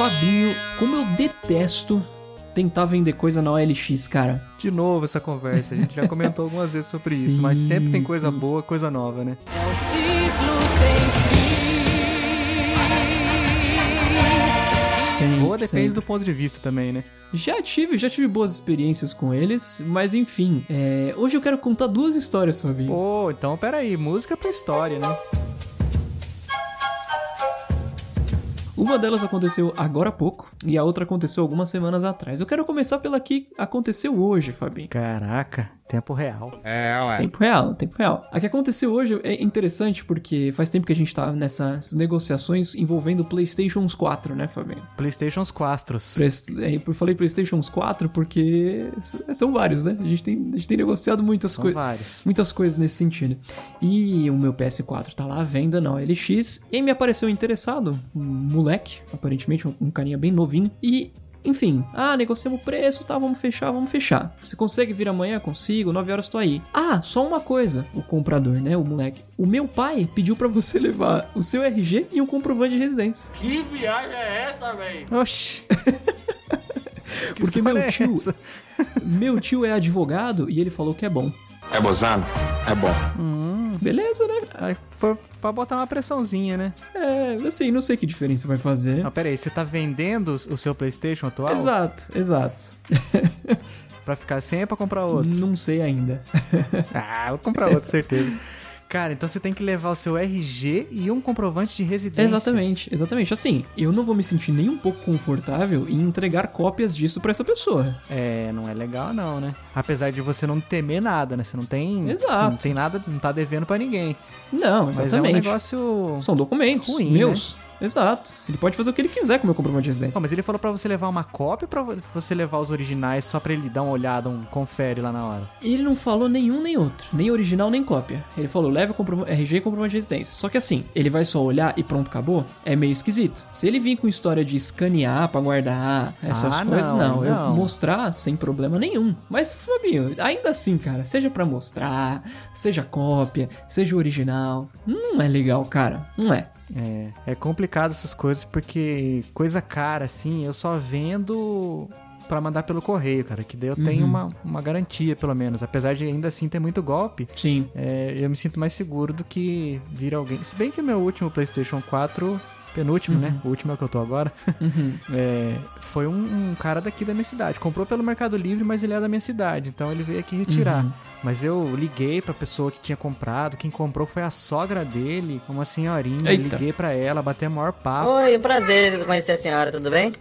Fabinho, como eu detesto tentar vender coisa na OLX, cara. De novo essa conversa, a gente já comentou algumas vezes sobre Sim, isso, mas sempre tem coisa sim. boa, coisa nova, né? É um ciclo sem fim. Sempre, Boa depende sempre. do ponto de vista também, né? Já tive, já tive boas experiências com eles, mas enfim, é, hoje eu quero contar duas histórias, Fabinho. Pô, então peraí, música pra história, né? Uma delas aconteceu agora há pouco e a outra aconteceu algumas semanas atrás. Eu quero começar pela que aconteceu hoje, Fabinho. Caraca, tempo real. É, ué. Tempo real, tempo real. A que aconteceu hoje é interessante porque faz tempo que a gente tá nessas negociações envolvendo PlayStations 4, né, Fabinho? Playstations 4. Pres- é, Eu falei PlayStations 4 porque s- são vários, né? A gente tem, a gente tem negociado muitas São coisas. vários. Muitas coisas nesse sentido. E o meu PS4 tá lá à venda na OLX. E aí me apareceu interessado, um moleque, aparentemente, um, um carinha bem novinho. E, enfim, ah, negociamos o preço, tá, vamos fechar, vamos fechar. Você consegue vir amanhã? Consigo, 9 horas tô aí. Ah, só uma coisa, o comprador, né, o moleque. O meu pai pediu pra você levar o seu RG e um comprovante de residência. Que viagem é essa, velho? Oxi. Que Porque meu é tio, essa? meu tio é advogado e ele falou que é bom. É bozano? É bom. Beleza, né? Aí Foi pra botar uma pressãozinha, né? É, assim, não sei que diferença vai fazer. Não, peraí, você tá vendendo o seu Playstation atual? Exato, exato. Pra ficar sem é pra comprar outro? Não sei ainda. Ah, vou comprar outro, certeza. Cara, então você tem que levar o seu RG e um comprovante de residência. Exatamente, exatamente. Assim, eu não vou me sentir nem um pouco confortável em entregar cópias disso pra essa pessoa. É, não é legal não, né? Apesar de você não temer nada, né? Você não tem... Exato. Você não tem nada, não tá devendo pra ninguém. Não, Mas é um exatamente. negócio... São documentos ruim, meus. Exato. Ele pode fazer o que ele quiser com o meu comprovante de residência. Não, mas ele falou pra você levar uma cópia ou pra você levar os originais só pra ele dar uma olhada, um confere lá na hora? Ele não falou nenhum nem outro, nem original nem cópia. Ele falou, leve o comprov- RG e comprovante de residência. Só que assim, ele vai só olhar e pronto, acabou? É meio esquisito. Se ele vir com história de escanear pra guardar essas Ah, coisas, não, não. Eu mostrar sem problema nenhum. Mas, Fabinho, ainda assim, cara, seja pra mostrar, seja cópia, seja original, não é legal, cara. Não é. É, é complicado essas coisas porque coisa cara, assim, eu só vendo pra mandar pelo correio, cara. Que daí eu tenho Uhum. uma, uma garantia, pelo menos. Apesar de ainda assim ter muito golpe, Sim. é, eu me sinto mais seguro do que vir alguém. Se bem que o meu último PlayStation 4, penúltimo, né? O último é o que eu tô agora. Uhum. é, foi um, um cara daqui da minha cidade. Comprou pelo Mercado Livre, mas ele é da minha cidade. Então ele veio aqui retirar. Uhum. Mas eu liguei pra pessoa que tinha comprado. Quem comprou foi a sogra dele, uma senhorinha. Eita. Liguei pra ela, bati a maior papo. Oi, um prazer conhecer a senhora, tudo bem?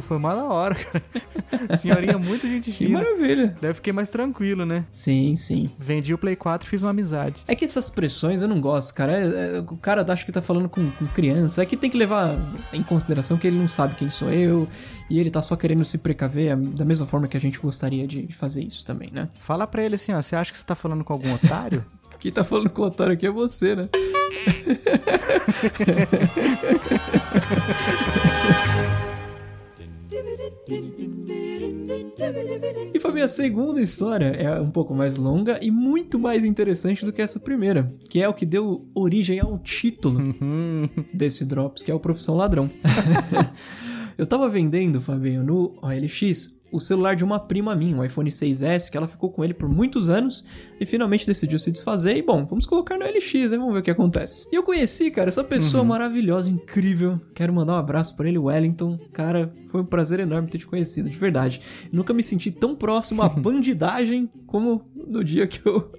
Foi uma da hora, cara. Senhorinha, muito gente Que maravilha. Daí eu fiquei mais tranquilo, né? Sim, sim. Vendi o Play 4 e fiz uma amizade. É que essas pressões eu não gosto, cara. É- é- o cara acha que tá falando com, com criança. É que tem que levar em consideração que ele não sabe quem sou eu e ele tá só querendo se precaver a- da mesma forma que a gente gostaria de, de fazer isso também, né? Fala pra ele assim, ó, você acha que você tá falando com algum otário? Quem tá falando com o otário aqui é você, né? a segunda história é um pouco mais longa e muito mais interessante do que essa primeira, que é o que deu origem ao título desse Drops, que é o Profissão Ladrão. Eu tava vendendo, Fabinho, no OLX, o celular de uma prima minha, um iPhone 6S, que ela ficou com ele por muitos anos e finalmente decidiu se desfazer. E bom, vamos colocar no OLX, né? Vamos ver o que acontece. E eu conheci, cara, essa pessoa maravilhosa, incrível. Quero mandar um abraço pra ele, Wellington. Cara, foi um prazer enorme ter te conhecido, de verdade. Nunca me senti tão próximo à bandidagem como no dia que eu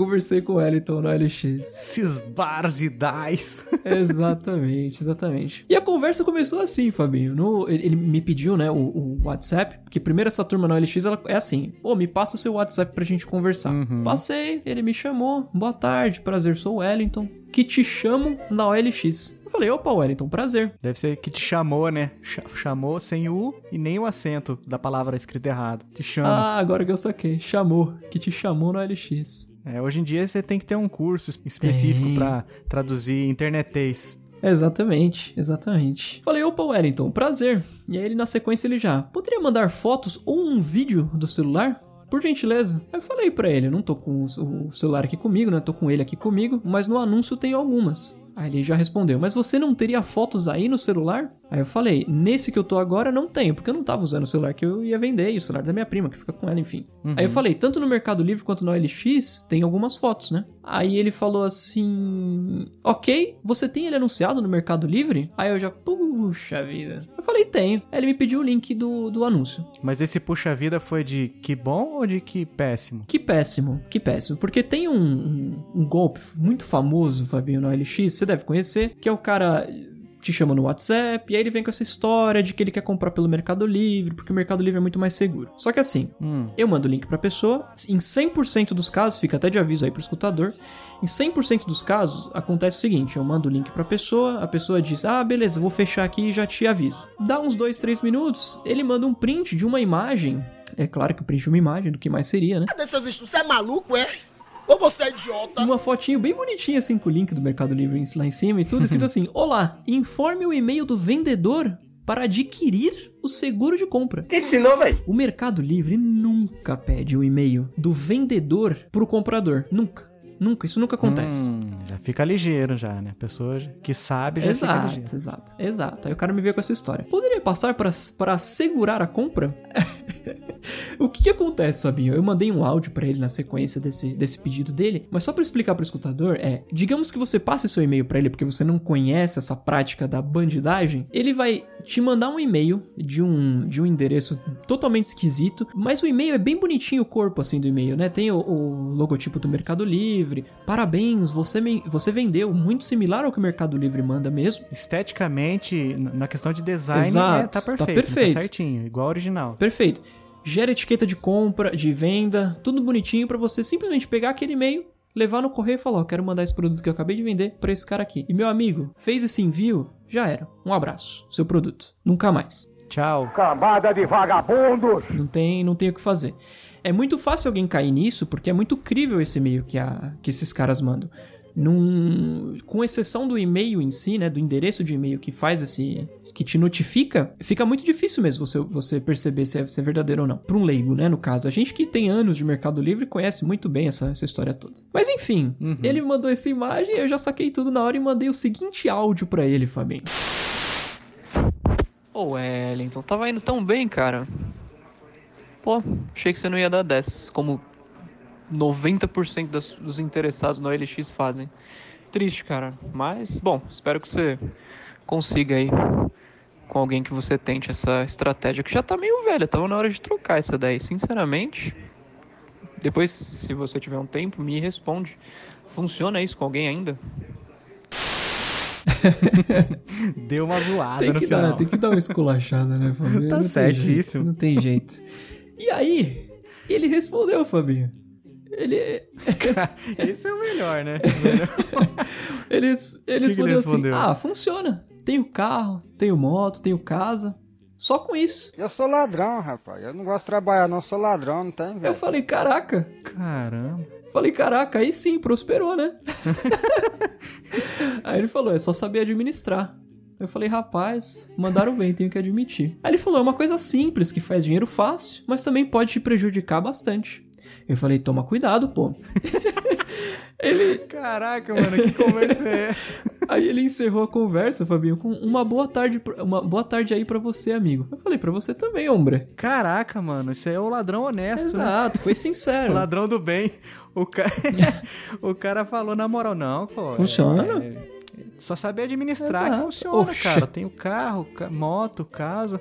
conversei com o Wellington no OLX. Esses bardidais. Exatamente, exatamente. E a conversa começou assim, Fabinho. No, ele me pediu, né, o, o WhatsApp, porque primeiro essa turma na OLX ela é assim: pô, me passa seu WhatsApp pra gente conversar. Passei, ele me chamou, boa tarde, prazer, sou o Wellington, que te chamo na OLX. Eu falei, opa, Wellington, prazer. Deve ser que te chamou, né? Ch- chamou sem o e nem o acento da palavra escrita errado. Te chama. Ah, agora que eu saquei, chamou, que te chamou na OLX. É, hoje em dia você tem que ter um curso es- específico pra traduzir internetês. Exatamente, exatamente. Falei, opa, Wellington, prazer. E aí ele na sequência ele já, poderia mandar fotos ou um vídeo do celular? Por gentileza. Aí eu falei pra ele, não tô com o celular aqui comigo, né? Tô com ele aqui comigo, mas no anúncio tem algumas. Aí ele já respondeu, mas você não teria fotos aí no celular? Aí eu falei, nesse que eu tô agora não tenho, porque eu não tava usando o celular que eu ia vender, e o celular da minha prima, que fica com ela, enfim. Aí eu falei, tanto no Mercado Livre quanto no OLX tem algumas fotos, né? Aí ele falou assim, ok, você tem ele anunciado no Mercado Livre? Aí eu já, puxa vida. Eu falei, tenho. Aí ele me pediu o link do, do anúncio. Mas esse puxa-vida foi de que bom ou de que péssimo? Que péssimo, que péssimo. Porque tem um, um, um golpe muito famoso, Fabinho, no OLX, você deve conhecer, que é o cara te chama no WhatsApp, e aí ele vem com essa história de que ele quer comprar pelo Mercado Livre, porque o Mercado Livre é muito mais seguro. Só que assim, eu mando o link pra pessoa, em 100% dos casos, fica até de aviso aí pro escutador, em 100% dos casos acontece o seguinte, eu mando o link pra pessoa, a pessoa diz, ah, beleza, vou fechar aqui e já te aviso. Dá uns 2, 3 minutos, ele manda um print de uma imagem, é claro que o print de uma imagem, do que mais seria, né? Cadê seus estudos? Você é maluco, é? Ou você é idiota? uma fotinho bem bonitinha assim com o link do Mercado Livre lá em cima e tudo, escrito assim: Olá, informe o e-mail do vendedor para adquirir o seguro de compra. Quem te ensinou, velho? O Mercado Livre nunca pede o e-mail do vendedor pro comprador. Nunca. Nunca, isso nunca acontece. Hum, já fica ligeiro já, né? Pessoa que sabe já fica Exato, ligeiro. exato, exato. Aí o cara me veio com essa história. Poderia passar para para assegurar a compra? o que, que acontece, Sabinho? Eu mandei um áudio pra ele na sequência desse, desse pedido dele, mas só pra explicar pro escutador é, digamos que você passe seu e-mail pra ele porque você não conhece essa prática da bandidagem, ele vai te mandar um e-mail de um de um endereço totalmente esquisito, mas o e-mail é bem bonitinho o corpo assim do e-mail, né? Tem o, o logotipo do Mercado Livre. Parabéns, você me- você vendeu muito similar ao que o Mercado Livre manda mesmo. Esteticamente, na questão de design, Exato, é, tá tá perfeito. perfeito. Tá certinho, igual ao original. Perfeito. Gera etiqueta de compra, de venda, tudo bonitinho pra você simplesmente pegar aquele e-mail, levar no correio e falar: Ó, quero mandar esse produto que eu acabei de vender pra esse cara aqui. E meu amigo, fez esse envio, já era. Um abraço. Seu produto. Nunca mais. Tchau. Cambada de vagabundos! Não tem, não tem o que fazer. É muito fácil alguém cair nisso, porque é muito crível esse e-mail que, a, que esses caras mandam. Num, com exceção do e-mail em si, né, do endereço de e-mail que faz esse, que te notifica, fica muito difícil mesmo você, você perceber se é, se é verdadeiro ou não. Para um leigo, né, no caso. A gente que tem anos de Mercado Livre conhece muito bem essa, essa história toda. Mas enfim, ele me mandou essa imagem, eu já saquei tudo na hora e mandei o seguinte áudio pra ele, Fabinho. Ô Wellington, tava indo tão bem, cara. Pô, achei que você não ia dar dessas, como 90% das- dos interessados no OLX fazem. Triste, cara. Mas, bom, espero que você consiga aí com alguém que você tente essa estratégia que já tá meio velha. Tava na hora de trocar essa daí, sinceramente. Depois, se você tiver um tempo, me responde. Funciona isso com alguém ainda? Deu uma zoada Tem no que, final. dar, tem que dar uma esculachada, né, Fabinho? Tá Não tem certíssimo. jeito, não tem jeito. E aí, ele respondeu, Fabinho. Ele, Esse é o melhor, né? ele, res- ele que respondeu ele assim: respondeu? Ah, funciona. Tenho carro, tenho moto, tenho casa. Só com isso. Eu sou ladrão, rapaz. Eu não gosto de trabalhar, não. Sou ladrão, não tem, Eu velho. falei, caraca. Caramba. Falei, caraca, aí sim, prosperou, né? aí ele falou, é só saber administrar. Eu falei, rapaz, mandaram bem, tenho que admitir. Aí ele falou, é uma coisa simples, que faz dinheiro fácil, mas também pode te prejudicar bastante. Eu falei, toma cuidado, pô. ele, Caraca, mano, que conversa é essa? aí ele encerrou a conversa, Fabinho, com uma boa tarde, uma boa tarde aí pra você, amigo. Eu falei, pra você também, hombre. Caraca, mano, isso aí é o ladrão honesto, né? Exato, foi sincero. Ladrão do bem. O cara, o cara falou na moral, não, pô. é- Funciona. é- só saber administrar Exato. que funciona, Oxe. cara. Tenho carro, ca- moto, casa.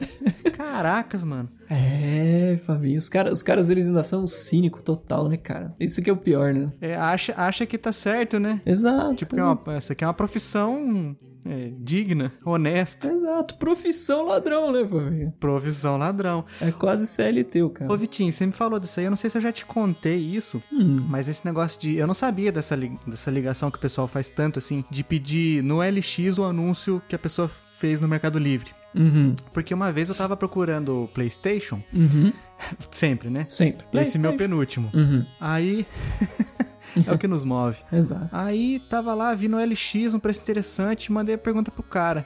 Caracas, mano. É, Fabinho, os caras, os caras eles ainda são cínico total, né, cara? Isso que é o pior, né? É, acha, acha que tá certo, né? Exato. Tipo, é uma, essa aqui é uma profissão é, digna, honesta. Exato, profissão ladrão, né, Fabinho? Profissão ladrão. É quase CLT, o cara. Ô, Vitinho, você me falou disso aí. Eu não sei se eu já te contei isso, mas esse negócio de. Eu não sabia dessa, li- dessa ligação que o pessoal faz tanto assim, de pedir no LX o anúncio que a pessoa fez no Mercado Livre. Uhum, Porque uma vez eu tava procurando o PlayStation, uhum, sempre, né? sempre. Esse meu penúltimo. Uhum, Aí. é o que nos move. exato. Aí tava lá, vi no LX um preço interessante, mandei a pergunta pro cara: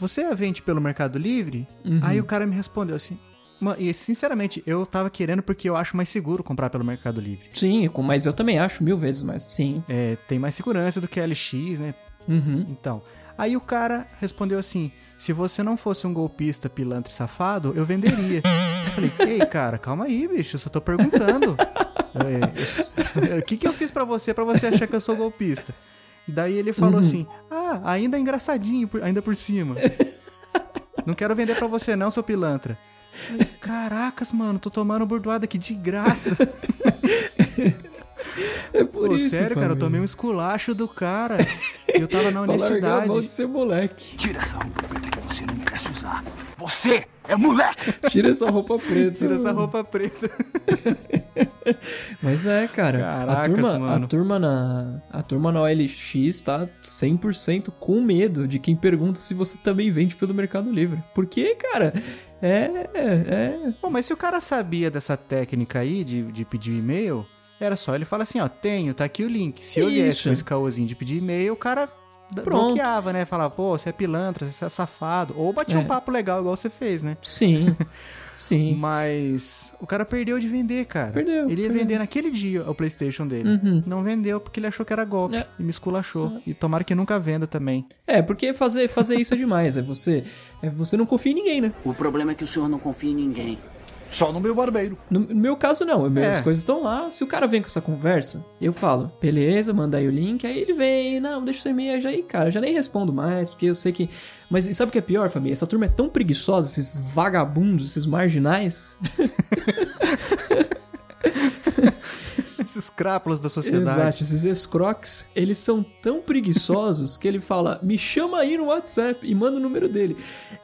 Você vende pelo Mercado Livre? Uhum. Aí o cara me respondeu assim. "Ma- E sinceramente, eu tava querendo porque eu acho mais seguro comprar pelo Mercado Livre. Sim, mas eu também acho mil vezes mais. Sim. É, tem mais segurança do que a LX, né? Uhum. Então, aí o cara respondeu assim: se você não fosse um golpista, pilantra e safado, eu venderia. eu falei, ei, cara, calma aí, bicho, eu só tô perguntando. É, eu- O que, que eu fiz pra você pra você achar que eu sou golpista? Daí ele falou assim: Ah, ainda é engraçadinho, ainda por cima. Não quero vender pra você, não, seu pilantra. Falei, Caracas, mano, tô tomando bordoada aqui de graça. É por Pô, isso, sério, cara, eu família. tomei um esculacho do cara. Eu tava na largar a honestidade. mão de ser moleque. Tira essa roupa preta que você não merece usar. Você é moleque! Tira essa roupa preta. Tira essa roupa preta. Mas é, cara, a turma, mano. a turma na a turma na OLX tá 100% com medo de quem pergunta se você também vende pelo Mercado Livre. Porque, cara, é é Pô, mas se o cara sabia dessa técnica aí de, de pedir e-mail, era só ele falar assim, ó, tenho, tá aqui o link. Se eu viesse com esse caôzinho de pedir e-mail, o cara Pronto. bloqueava, né? Falava, pô, você é pilantra, você é safado. Ou batia É. um papo legal, igual você fez, né? sim. Sim. Mas o cara perdeu de vender, cara. Perdeu, Ele ia perdeu. vender naquele dia o PlayStation dele. Uhum. Não vendeu porque ele achou que era golpe É. e me esculachou. E tomara que nunca venda também. É, porque fazer fazer isso é demais, é você é você não confia em ninguém, né? O problema é que o senhor não confia em ninguém. Só no meu barbeiro. No, no meu caso, não. As É. coisas estão lá. Se o cara vem com essa conversa, eu falo, beleza, manda aí o link. Aí ele vem, não, deixa o seu e-mail já aí, cara. Já nem respondo mais, porque eu sei que. Mas sabe o que é pior, família? Essa turma é tão preguiçosa, esses vagabundos, esses marginais. Esses crápulas da sociedade. Exato, esses escroques, eles são tão preguiçosos que ele fala, me chama aí no WhatsApp e manda o número dele.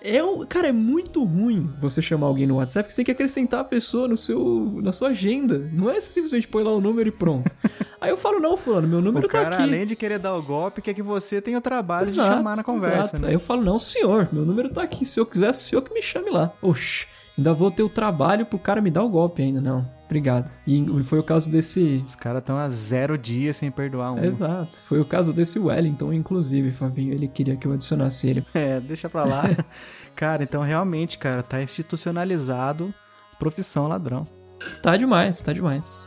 É um, cara, é muito ruim você chamar alguém no WhatsApp que você tem que acrescentar a pessoa no seu, na sua agenda. Não é você simplesmente põe lá o número e pronto. aí eu falo, não, fulano, meu número O cara, tá aqui. além de querer dar o golpe, quer que você tenha outra base Exato, de chamar na conversa. Né? Aí eu falo, não, senhor, meu número tá aqui. Se eu quiser, o senhor que me chame lá. Oxi, ainda vou ter o trabalho pro cara me dar o golpe ainda, não. Obrigado. E foi o caso desse. Os caras estão há zero dias sem perdoar um. Exato. Foi o caso desse Wellington, inclusive, Fabinho. Ele queria que eu adicionasse ele. É, deixa pra lá. cara, então realmente, cara, tá institucionalizado profissão ladrão. Tá demais, tá demais.